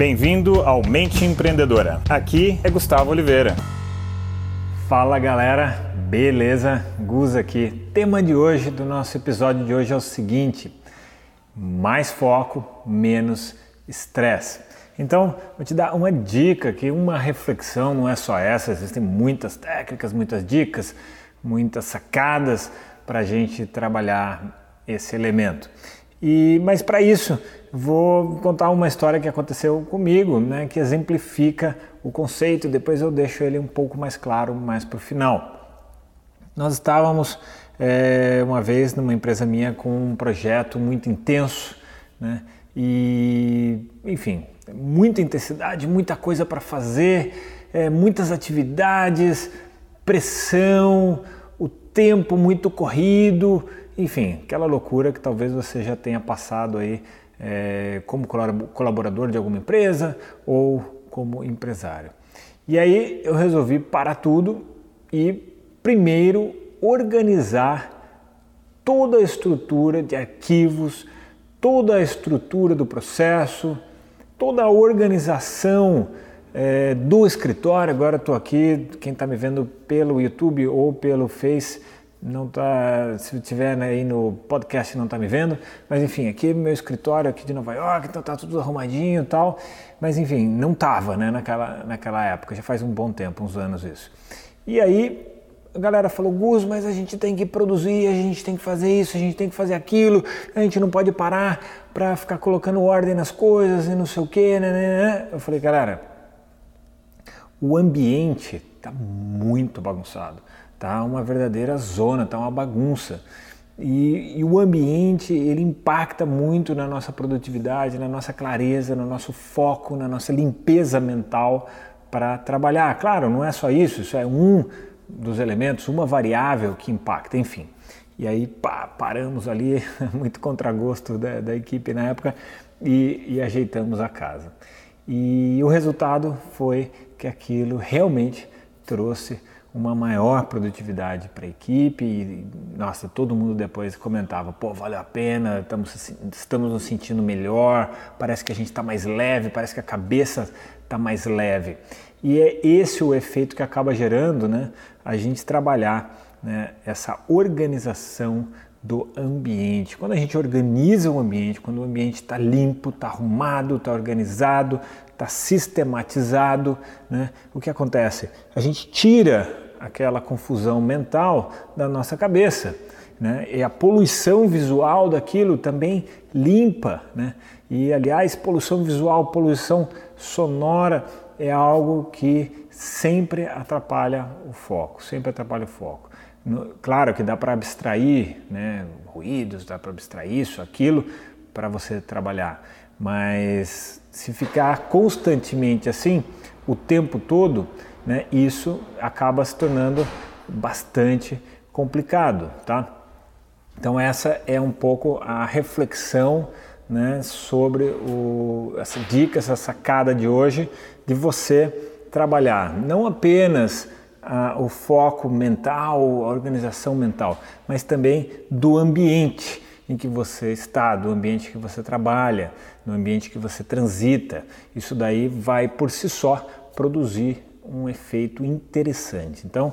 Bem-vindo ao Mente Empreendedora. Aqui é Gustavo Oliveira. Fala galera, beleza? Gus aqui. Tema de hoje, do nosso episódio de hoje é o seguinte: mais foco, menos estresse. Então, vou te dar uma dica aqui, uma reflexão, não é só essa, existem muitas técnicas, muitas dicas, muitas sacadas para a gente trabalhar esse elemento. E, mas para isso, vou contar uma história que aconteceu comigo, né, que exemplifica o conceito, depois eu deixo ele um pouco mais claro mais para o final. Nós estávamos é, uma vez numa empresa minha com um projeto muito intenso, né, e enfim, muita intensidade, muita coisa para fazer, é, muitas atividades, pressão, o tempo muito corrido, enfim, aquela loucura que talvez você já tenha passado aí é, como colaborador de alguma empresa ou como empresário. E aí eu resolvi parar tudo e primeiro organizar toda a estrutura de arquivos, toda a estrutura do processo, toda a organização é, do escritório. Agora estou aqui, quem está me vendo pelo YouTube ou pelo Face não tá, se estiver né, aí no podcast não está me vendo, mas enfim, aqui meu escritório aqui de Nova York, então tá tudo arrumadinho e tal, mas enfim, não tava, né, naquela, naquela época, já faz um bom tempo, uns anos isso. E aí a galera falou, Gus, mas a gente tem que produzir, a gente tem que fazer isso, a gente tem que fazer aquilo, a gente não pode parar para ficar colocando ordem nas coisas e não sei o que, né, né, né. Eu falei, galera, o ambiente está muito bagunçado tá uma verdadeira zona, tá uma bagunça. E, e, o ambiente ele impacta muito na nossa produtividade, na nossa clareza, no nosso foco, na nossa limpeza mental para trabalhar. Claro, não é só isso, isso é um dos elementos, uma variável que impacta, enfim. E aí pá, paramos ali, muito contragosto da, da equipe na época, e, e ajeitamos a casa. E o resultado foi que aquilo realmente trouxe uma maior produtividade para a equipe e, nossa, todo mundo depois comentava, pô, valeu a pena, estamos, estamos nos sentindo melhor, parece que a gente está mais leve, parece que a cabeça está mais leve. E é esse o efeito que acaba gerando né, a gente trabalhar né, essa organização do ambiente. Quando a gente organiza o ambiente, quando o ambiente está limpo, está arrumado, está organizado, está sistematizado, né? o que acontece? A gente tira aquela confusão mental da nossa cabeça. Né? E a poluição visual daquilo também limpa. Né? E, aliás, poluição visual, poluição sonora é algo que sempre atrapalha o foco, sempre atrapalha o foco. Claro que dá para abstrair né, ruídos, dá para abstrair isso, aquilo, para você trabalhar, mas se ficar constantemente assim, o tempo todo, né, isso acaba se tornando bastante complicado, tá? Então essa é um pouco a reflexão né, sobre o, essa dica, essa sacada de hoje de você trabalhar não apenas o foco mental, a organização mental, mas também do ambiente em que você está, do ambiente que você trabalha, no ambiente que você transita. Isso daí vai por si só produzir um efeito interessante. Então,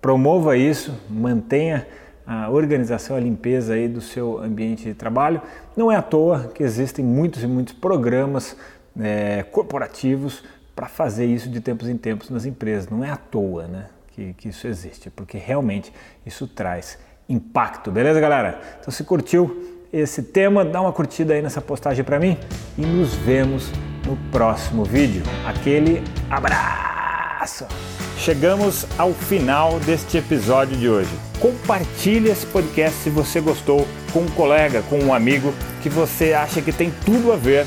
promova isso, mantenha a organização, a limpeza aí do seu ambiente de trabalho. Não é à toa que existem muitos e muitos programas é, corporativos para fazer isso de tempos em tempos nas empresas. Não é à toa né, que, que isso existe, porque realmente isso traz impacto. Beleza, galera? Então, se curtiu esse tema, dá uma curtida aí nessa postagem para mim e nos vemos no próximo vídeo. Aquele abraço! Chegamos ao final deste episódio de hoje. Compartilhe esse podcast se você gostou com um colega, com um amigo que você acha que tem tudo a ver